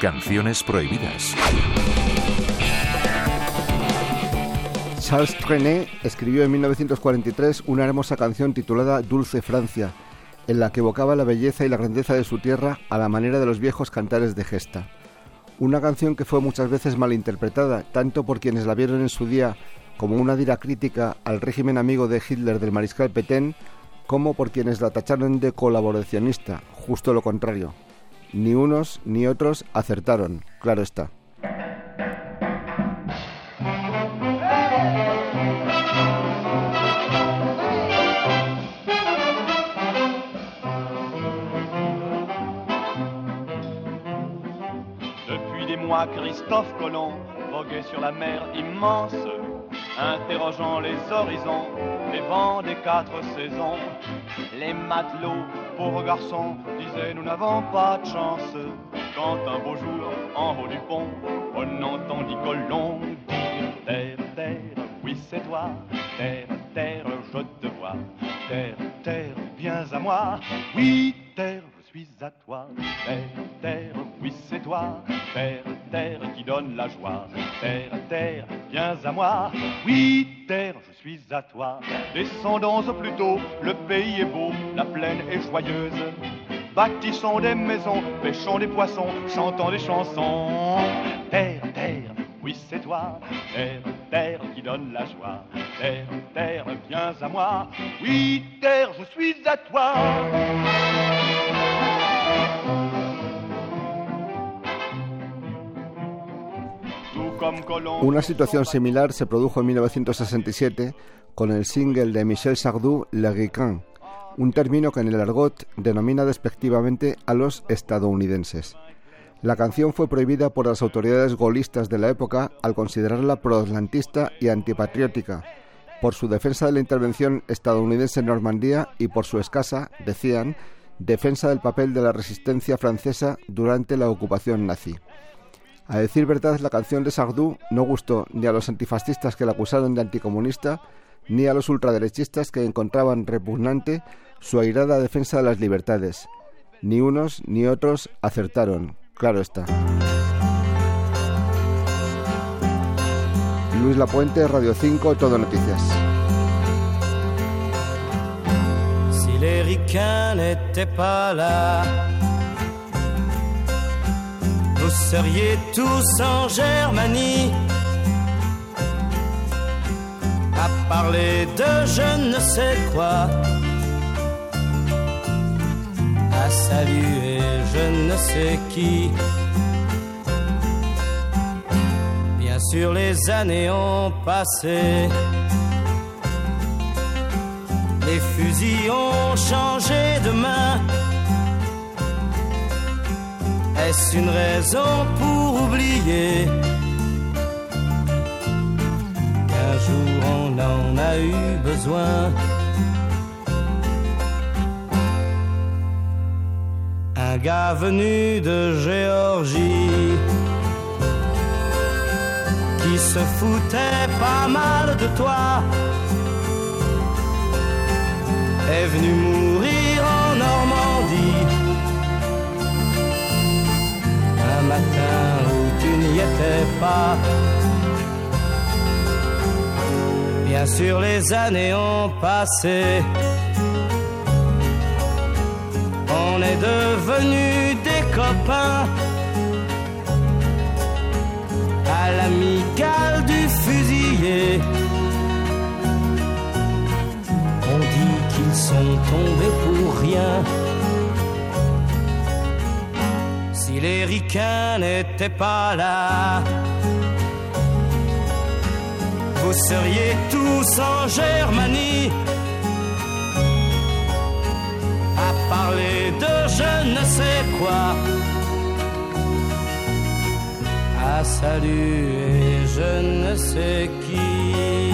Canciones prohibidas. Charles Trenet escribió en 1943 una hermosa canción titulada Dulce Francia, en la que evocaba la belleza y la grandeza de su tierra a la manera de los viejos cantares de gesta. Una canción que fue muchas veces malinterpretada, tanto por quienes la vieron en su día como una dira crítica al régimen amigo de Hitler del mariscal Petén, como por quienes la tacharon de colaboracionista, justo lo contrario. Ni unos ni otros acertaron, claro está. Depuis des mois, Christophe Colomb voguait sur la mer immense, interrogeant les horizons, les vents des quatre saisons. Les matelots, pauvres garçons, disaient nous n'avons pas de chance. Quand un beau jour, en haut du pont, on entendit Colomb dire Terre, terre, oui c'est toi, terre, terre, je te vois, terre, terre, viens à moi, oui terre, je suis à toi, terre, terre, oui c'est toi, terre, terre qui donne la joie, terre, terre, viens à moi, oui terre, je suis à toi, descendons au plus tôt, le pays est beau, la plaine est joyeuse, bâtissons des maisons, pêchons des poissons, chantons des chansons, terre, terre, oui c'est toi, terre, terre qui donne la joie, oui terre, je suis à toi. Una situación similar se produjo en 1967 con el single de Michel Sardou, Le Ricain, un término que en el argot denomina despectivamente a los estadounidenses. La canción fue prohibida por las autoridades golistas de la época al considerarla proatlantista y antipatriótica, por su defensa de la intervención estadounidense en Normandía y por su escasa, decían, defensa del papel de la resistencia francesa durante la ocupación nazi. A decir verdad, la canción de Sardou no gustó ni a los antifascistas que la acusaron de anticomunista, ni a los ultraderechistas que encontraban repugnante su airada defensa de las libertades. Ni unos ni otros acertaron, claro está. Luis Lapuente, Radio 5, Todo Noticias. Si les ricains n'étaient pas là, vous seriez tous en Germanie à parler de je ne sais quoi, à saluer je ne sais qui. Bien sûr, les années ont passé. Les fusils ont changé de main. Est-ce une raison pour oublier qu'un jour on en a eu besoin? Un gars venu de Géorgie qui se foutait pas mal de toi est venu mourir en Normandie un matin où tu n'y étais pas. Bien sûr, les années ont passé. On est devenus des copains. Tombés pour rien. Si les ricains n'étaient pas là, vous seriez tous en Germanie à parler de je ne sais quoi, à saluer je ne sais qui.